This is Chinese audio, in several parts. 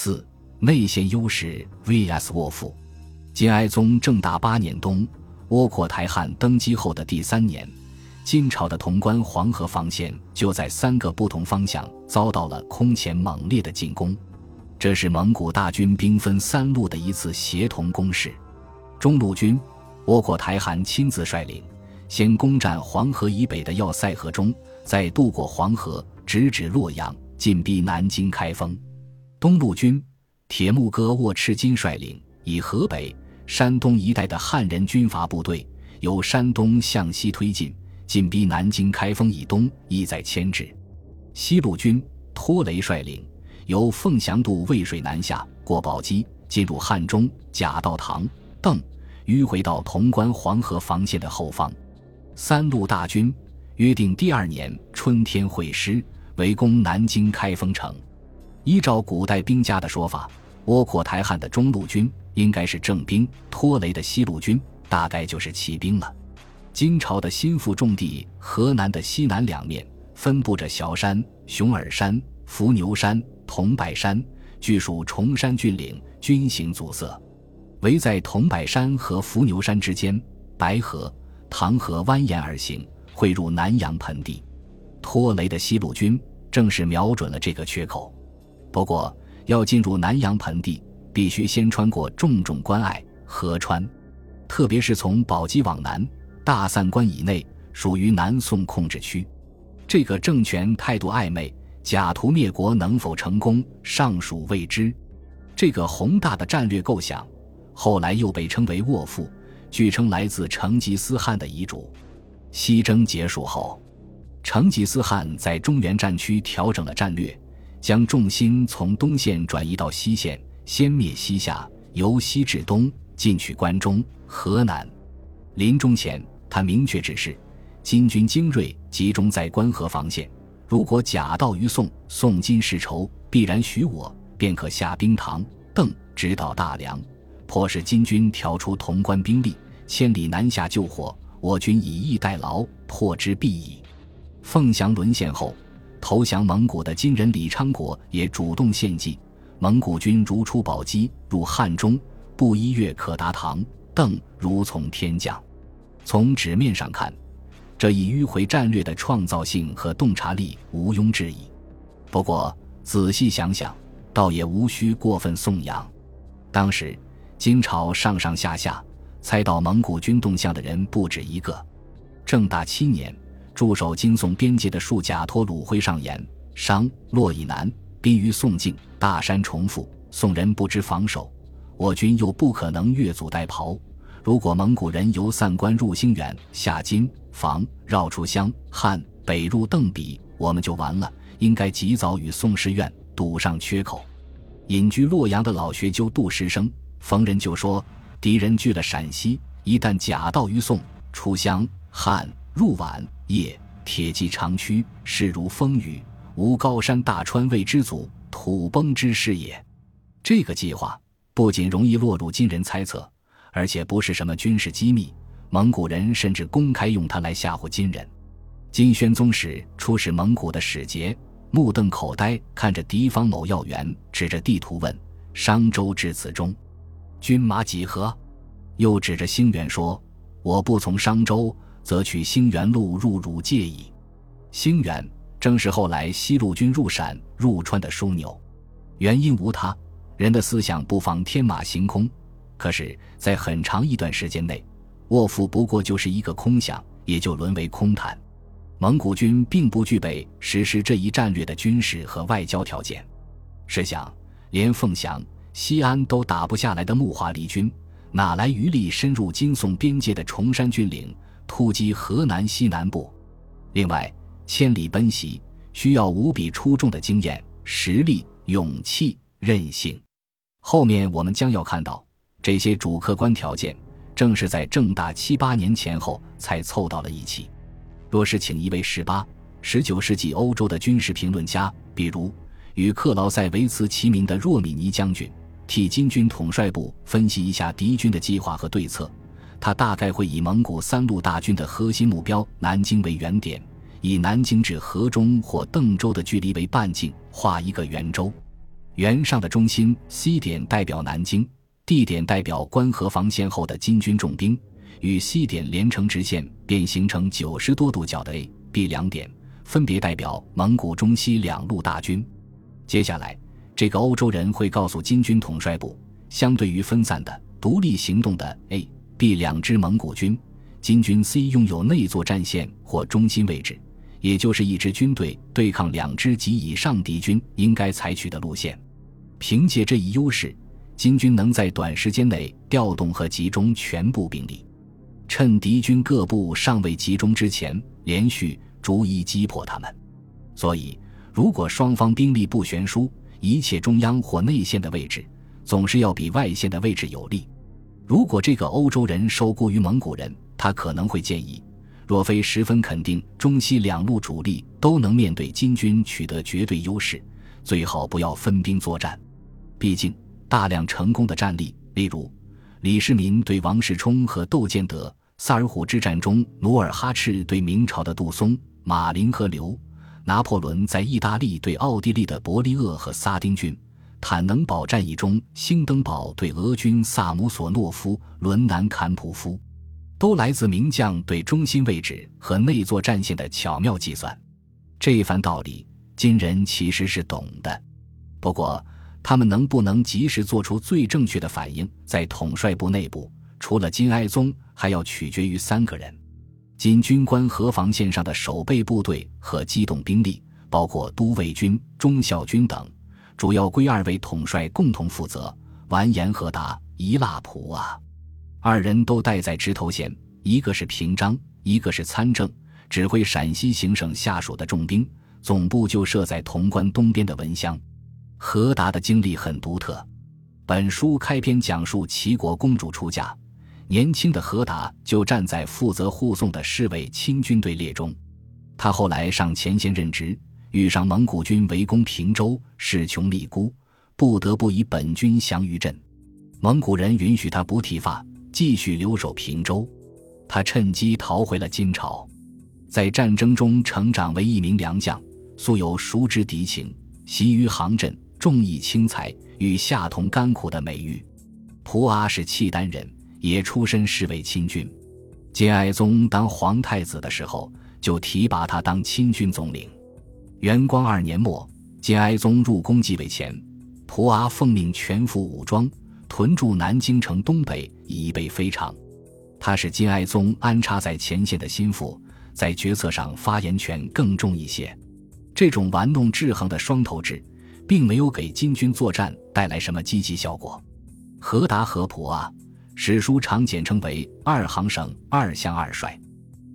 四内线优势 vs 卧父。金哀宗正大八年冬，窝阔台汗登基后的第三年，金朝的潼关黄河防线就在三个不同方向遭到了空前猛烈的进攻。这是蒙古大军兵分三路的一次协同攻势。中路军，窝阔台汗亲自率领，先攻占黄河以北的要塞河中，再渡过黄河，直指洛阳，进逼南京开封。东路军，铁木哥沃赤金率领，以河北。山东一带的汉人军阀部队由山东向西推进，进逼南京开封以东，意在牵制。西路军托雷率领，由凤翔渡渭水南下，过宝鸡，进入汉中，假道唐、邓，迂回到潼关黄河防线的后方。三路大军约定第二年春天会师，围攻南京开封城。依照古代兵家的说法，窝阔台汗的中路军。应该是正兵，拖雷的西路军大概就是骑兵了。金朝的心腹重地河南的西南两面分布着小山、熊耳山、伏牛山、桐柏山，据属崇山峻岭，军形阻塞。围在桐柏山和伏牛山之间，白河、唐河蜿蜒而行，汇入南阳盆地。拖雷的西路军正是瞄准了这个缺口。不过，要进入南阳盆地。必须先穿过重重关隘河川，特别是从宝鸡往南，大散关以内属于南宋控制区。这个政权态度暧昧，假图灭国能否成功尚属未知。这个宏大的战略构想，后来又被称为卧父，据称来自成吉思汗的遗嘱。西征结束后，成吉思汗在中原战区调整了战略，将重心从东线转移到西线。先灭西夏，由西至东，进取关中、河南。临终前，他明确指示：金军精锐集中在关河防线，如果假道于宋，宋金世仇，必然许我，便可下兵唐、邓，直捣大梁，迫使金军调出潼关兵力，千里南下救火。我军以逸待劳，破之必矣。凤翔沦陷后，投降蒙古的金人李昌国也主动献计。蒙古军如出宝鸡，入汉中，不一月可达唐邓，如从天降。从纸面上看，这一迂回战略的创造性和洞察力毋庸置疑。不过仔细想想，倒也无需过分颂扬。当时金朝上上下下猜到蒙古军动向的人不止一个。正大七年，驻守金宋边界的戍甲托鲁辉上言：商洛以南。濒于宋境，大山重复，宋人不知防守，我军又不可能越俎代庖。如果蒙古人由散关入兴远，下金防，绕出湘汉，北入邓比，我们就完了。应该及早与宋师院堵上缺口。隐居洛阳的老学究杜石生逢人就说：敌人据了陕西，一旦假道于宋，出湘汉，入皖邺，铁骑长驱，势如风雨。无高山大川为之阻，土崩之势也。这个计划不仅容易落入金人猜测，而且不是什么军事机密。蒙古人甚至公开用它来吓唬金人。金宣宗时出使蒙古的使节目瞪口呆，看着敌方某要员，指着地图问：“商周至此中，军马几何？”又指着兴元说：“我不从商周，则取兴元路入汝界矣。”兴元。正是后来西路军入陕入川的枢纽，原因无他，人的思想不妨天马行空。可是，在很长一段时间内，卧父不过就是一个空想，也就沦为空谈。蒙古军并不具备实施这一战略的军事和外交条件。试想，连凤翔、西安都打不下来的木华黎军，哪来余力深入金宋边界的崇山峻岭，突击河南西南部？另外，千里奔袭需要无比出众的经验、实力、勇气、韧性。后面我们将要看到，这些主客观条件正是在正大七八年前后才凑到了一起。若是请一位十八、十九世纪欧洲的军事评论家，比如与克劳塞维茨齐名的若米尼将军，替金军统帅部分析一下敌军的计划和对策，他大概会以蒙古三路大军的核心目标南京为原点。以南京至河中或邓州的距离为半径，画一个圆周。圆上的中心 C 点代表南京，D 点代表关河防线后的金军重兵，与 C 点连成直线，便形成九十多度角的 A、B 两点，分别代表蒙古中西两路大军。接下来，这个欧洲人会告诉金军统帅部，相对于分散的、独立行动的 A、B 两支蒙古军，金军 C 拥有内作战线或中心位置。也就是一支军队对抗两支及以上敌军应该采取的路线。凭借这一优势，金军能在短时间内调动和集中全部兵力，趁敌军各部尚未集中之前，连续逐一击破他们。所以，如果双方兵力不悬殊，一切中央或内线的位置总是要比外线的位置有利。如果这个欧洲人受雇于蒙古人，他可能会建议。若非十分肯定中西两路主力都能面对金军取得绝对优势，最好不要分兵作战。毕竟大量成功的战例，例如李世民对王世充和窦建德、萨尔浒之战中努尔哈赤对明朝的杜松、马林和刘、拿破仑在意大利对奥地利的伯利厄和萨丁郡、坦能堡战役中兴登堡对俄军萨姆索诺夫、伦南坎普夫。都来自名将对中心位置和内作战线的巧妙计算，这番道理金人其实是懂的。不过，他们能不能及时做出最正确的反应，在统帅部内部，除了金哀宗，还要取决于三个人：金军官河防线上的守备部队和机动兵力，包括都尉军、忠孝军等，主要归二位统帅共同负责。完颜和达、伊腊普啊。二人都带在直头衔，一个是平章，一个是参政，指挥陕西行省下属的重兵，总部就设在潼关东边的文乡。何达的经历很独特。本书开篇讲述齐国公主出嫁，年轻的何达就站在负责护送的侍卫亲军队列中。他后来上前线任职，遇上蒙古军围攻平州，势穷力孤，不得不以本军降于阵。蒙古人允许他不剃发。继续留守平州，他趁机逃回了金朝，在战争中成长为一名良将，素有熟知敌情、习于行阵、重义轻财、与下同甘苦的美誉。蒲阿是契丹人，也出身侍卫亲军。金哀宗当皇太子的时候，就提拔他当亲军总领。元光二年末，金哀宗入宫继位前，蒲阿奉命全副武装。屯驻南京城东北，以备非常。他是金哀宗安插在前线的心腹，在决策上发言权更重一些。这种玩弄制衡的双头制，并没有给金军作战带来什么积极效果。何达和普阿，史书常简称为二行省二相二帅，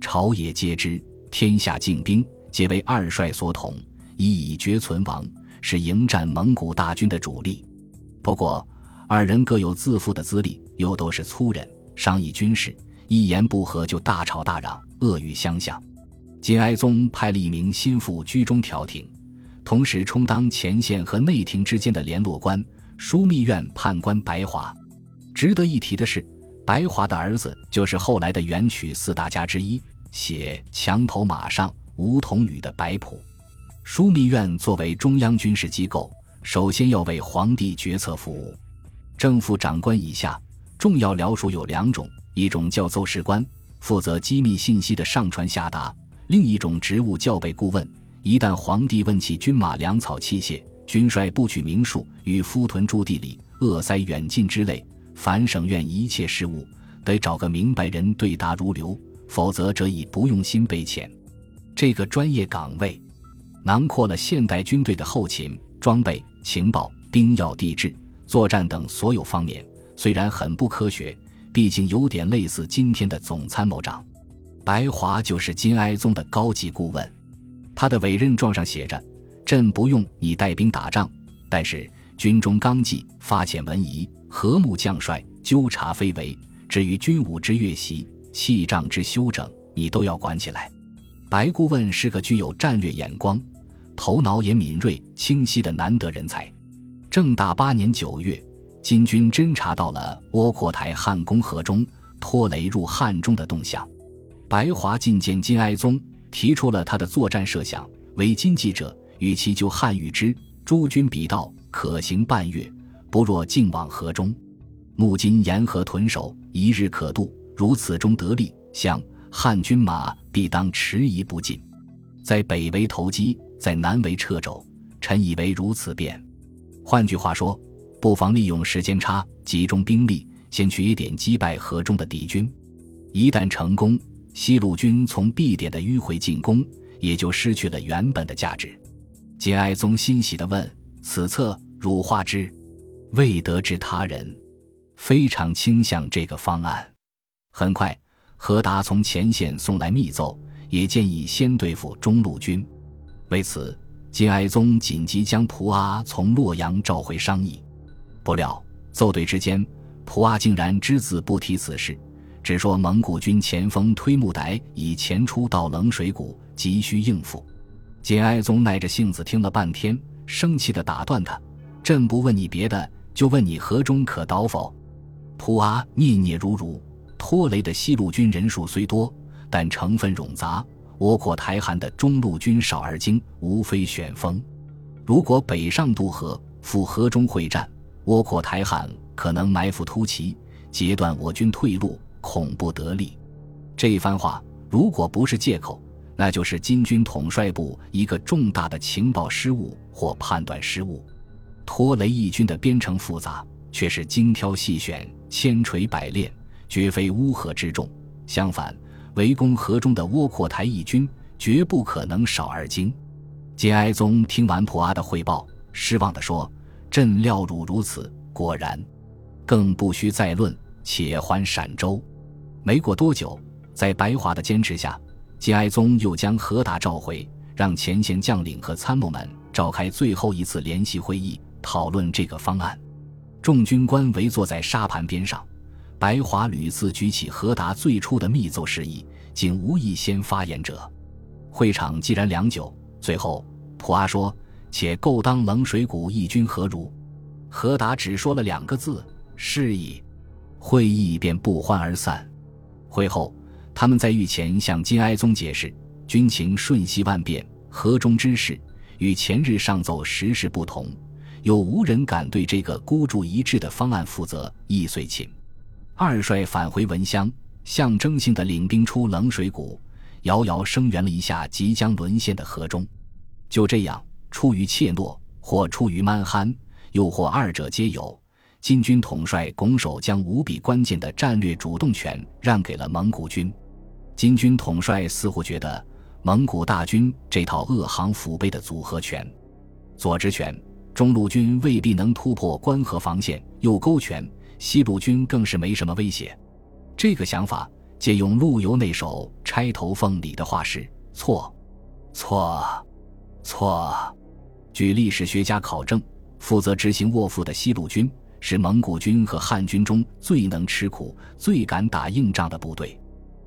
朝野皆知，天下精兵皆为二帅所统，以以绝存亡，是迎战蒙古大军的主力。不过。二人各有自负的资历，又都是粗人，商议军事一言不合就大吵大嚷，恶语相向。金哀宗派了一名心腹居中调停，同时充当前线和内廷之间的联络官——枢密院判官白华。值得一提的是，白华的儿子就是后来的元曲四大家之一，写《墙头马上梧桐雨》的白朴。枢密院作为中央军事机构，首先要为皇帝决策服务。正副长官以下，重要僚属有两种：一种叫奏事官，负责机密信息的上传下达；另一种职务叫备顾问。一旦皇帝问起军马粮草器械、军帅不取名数与夫屯驻地理、鄂塞远近之类，凡省院一切事务，得找个明白人对答如流，否则则以不用心被遣。这个专业岗位，囊括了现代军队的后勤、装备、情报、兵要地质。作战等所有方面虽然很不科学，毕竟有点类似今天的总参谋长。白华就是金哀宗的高级顾问，他的委任状上写着：“朕不用你带兵打仗，但是军中纲纪、发遣文仪、和睦将帅、纠察非为，至于军武之乐习、器仗之修整，你都要管起来。”白顾问是个具有战略眼光、头脑也敏锐清晰的难得人才。正大八年九月，金军侦察到了窝阔台汉宫河中拖雷入汉中的动向。白华觐见金哀宗，提出了他的作战设想：为金记者，与其就汉谕之诸军彼道，可行半月，不若径往河中。目今沿河屯守，一日可渡。如此中得利，向汉军马必当迟疑不进。在北为投机，在南为掣肘。臣以为如此便。换句话说，不妨利用时间差，集中兵力，先去一点击败河中的敌军。一旦成功，西路军从 B 点的迂回进攻，也就失去了原本的价值。节哀宗欣喜地问：“此策汝画之？”未得知他人，非常倾向这个方案。很快，何达从前线送来密奏，也建议先对付中路军。为此，金哀宗紧急将蒲阿从洛阳召回商议。不料奏对之间，蒲阿竟然只字不提此事，只说蒙古军前锋推木傣已前出到冷水谷，急需应付。金哀宗耐着性子听了半天，生气地打断他：“朕不问你别的，就问你河中可倒否？”蒲阿念念如如。拖雷的西路军人数虽多，但成分冗杂；窝阔台汗的中路军少而精，无非选锋。如果北上渡河，赴河中会战，窝阔台汗可能埋伏突袭，截断我军退路，恐不得利。这番话如果不是借口，那就是金军统帅部一个重大的情报失误或判断失误。拖雷义军的编程复杂，却是精挑细选，千锤百炼。绝非乌合之众，相反，围攻河中的窝阔台义军绝不可能少而精。节哀宗听完普阿的汇报，失望地说：“朕料汝如此，果然，更不需再论。且还陕州。”没过多久，在白华的坚持下，节哀宗又将何达召回，让前线将领和参谋们召开最后一次联席会议，讨论这个方案。众军官围坐在沙盘边上。白华屡次举起何达最初的密奏示意，竟无一先发言者。会场既然良久，最后普阿说：“且够当冷水谷一军何如？”何达只说了两个字：“是矣。”会议便不欢而散。会后，他们在御前向金哀宗解释，军情瞬息万变，河中之事与前日上奏时事不同，又无人敢对这个孤注一掷的方案负责，亦遂寝。二帅返回文乡，象征性的领兵出冷水谷，遥遥声援了一下即将沦陷的河中。就这样，出于怯懦，或出于蛮憨，又或二者皆有，金军统帅拱手将无比关键的战略主动权让给了蒙古军。金军统帅似乎觉得蒙古大军这套恶行腹背的组合拳，左直拳，中路军未必能突破关河防线；右勾拳。西路军更是没什么威胁，这个想法借用陆游那首《钗头凤》里的话是错，错，错。据历史学家考证，负责执行卧父的西路军是蒙古军和汉军中最能吃苦、最敢打硬仗的部队。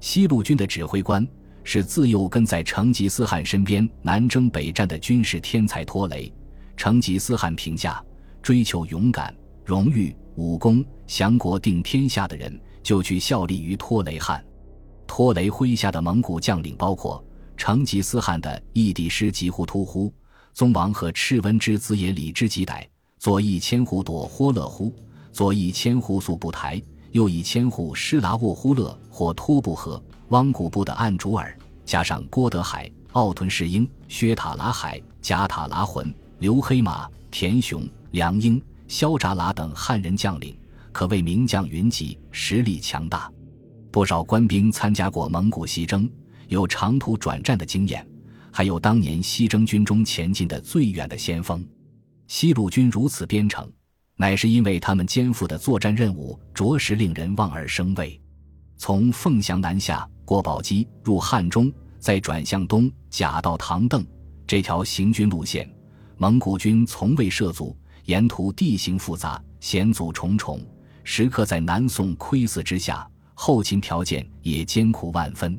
西路军的指挥官是自幼跟在成吉思汗身边南征北战的军事天才托雷。成吉思汗评价：追求勇敢、荣誉。武功降国定天下的人，就去效力于托雷汗。托雷麾下的蒙古将领包括成吉思汗的义帝师吉忽突忽、宗王和赤温之子也里之吉歹、左翼千户朵豁勒忽、左翼千户速不台、右翼千户施拉沃忽勒或托布和、汪古部的暗主尔，加上郭德海、奥屯士英、薛塔拉海、贾塔拉浑、刘黑马、田雄、梁英。萧札剌等汉人将领可谓名将云集，实力强大。不少官兵参加过蒙古西征，有长途转战的经验，还有当年西征军中前进的最远的先锋。西路军如此编程，乃是因为他们肩负的作战任务着实令人望而生畏。从凤翔南下过宝鸡入汉中，再转向东假到唐邓这条行军路线，蒙古军从未涉足。沿途地形复杂，险阻重重，时刻在南宋窥伺之下，后勤条件也艰苦万分。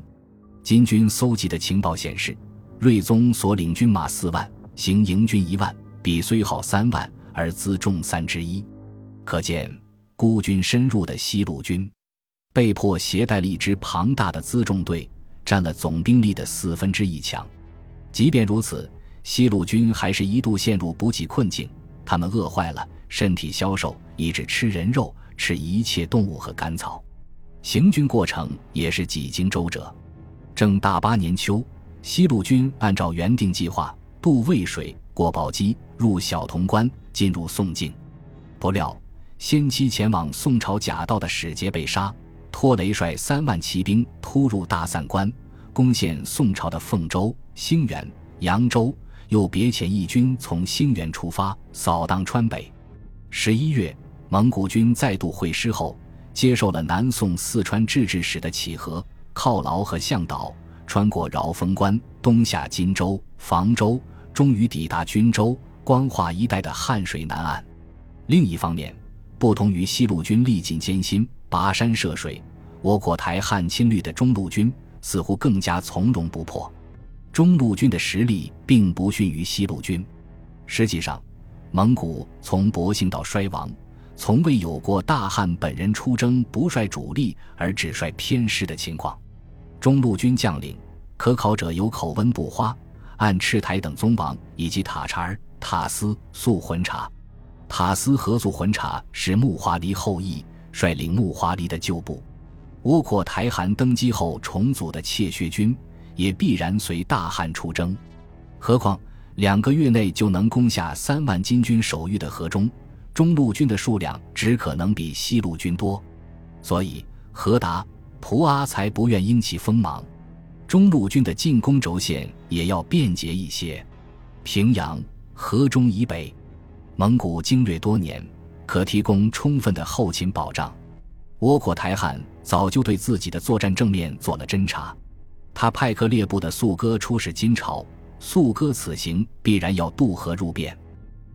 金军搜集的情报显示，睿宗所领军马四万，行营军一万，比虽号三万而辎重三之一，可见孤军深入的西路军，被迫携带了一支庞大的辎重队，占了总兵力的四分之一强。即便如此，西路军还是一度陷入补给困境。他们饿坏了，身体消瘦，以致吃人肉，吃一切动物和干草。行军过程也是几经周折。正大八年秋，西路军按照原定计划渡渭水，过宝鸡，入小潼关，进入宋境。不料，先期前往宋朝假道的使节被杀，拖雷率三万骑兵突入大散关，攻陷宋朝的凤州、兴元、扬州。又别遣义军从兴元出发，扫荡川北。十一月，蒙古军再度会师后，接受了南宋四川制置使的启和、犒劳和向导，穿过饶峰关，东下荆州、房州，终于抵达均州、光化一带的汉水南岸。另一方面，不同于西路军历尽艰辛、跋山涉水、倭寇台汉侵略的中路军，似乎更加从容不迫。中路军的实力并不逊于西路军。实际上，蒙古从勃兴到衰亡，从未有过大汉本人出征不率主力而只率偏师的情况。中路军将领可考者有口温不花、按赤台等宗王，以及塔察儿、塔斯、素浑察。塔斯和素浑察是木华黎后裔，率领木华黎的旧部。倭寇台汗登基后重组的窃薛军。也必然随大汉出征，何况两个月内就能攻下三万金军守御的河中，中路军的数量只可能比西路军多，所以何达、蒲阿才不愿因其锋芒。中路军的进攻轴线也要便捷一些。平阳、河中以北，蒙古经略多年，可提供充分的后勤保障。倭寇台汗早就对自己的作战正面做了侦察。他派克列部的素哥出使金朝，素哥此行必然要渡河入汴。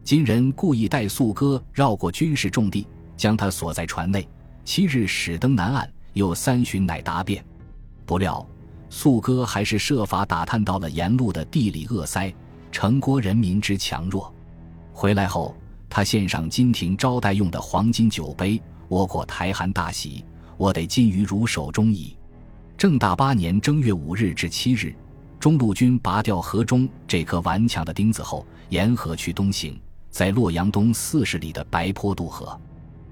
金人故意带素哥绕过军事重地，将他锁在船内。七日始登南岸，又三巡乃达汴。不料素哥还是设法打探到了沿路的地理恶塞、城郭人民之强弱。回来后，他献上金廷招待用的黄金酒杯，倭国台汗大喜，我得金鱼如手中矣。正大八年正月五日至七日，中路军拔掉河中这颗顽强的钉子后，沿河去东行，在洛阳东四十里的白坡渡河。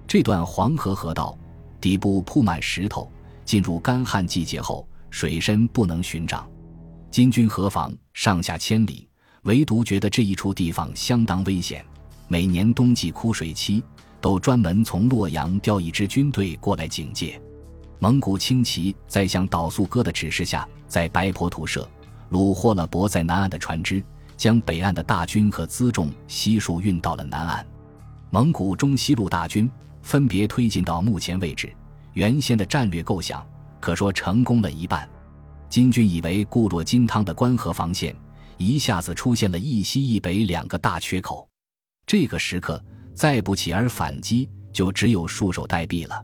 这段黄河河道底部铺满石头，进入干旱季节后，水深不能寻涨。金军河防上下千里，唯独觉得这一处地方相当危险。每年冬季枯水期，都专门从洛阳调一支军队过来警戒。蒙古轻骑在向导速哥的指示下，在白坡图设，虏获了泊在南岸的船只，将北岸的大军和辎重悉数运到了南岸。蒙古中西路大军分别推进到目前位置，原先的战略构想可说成功了一半。金军以为固若金汤的关河防线一下子出现了一西一北两个大缺口，这个时刻再不起而反击，就只有束手待毙了。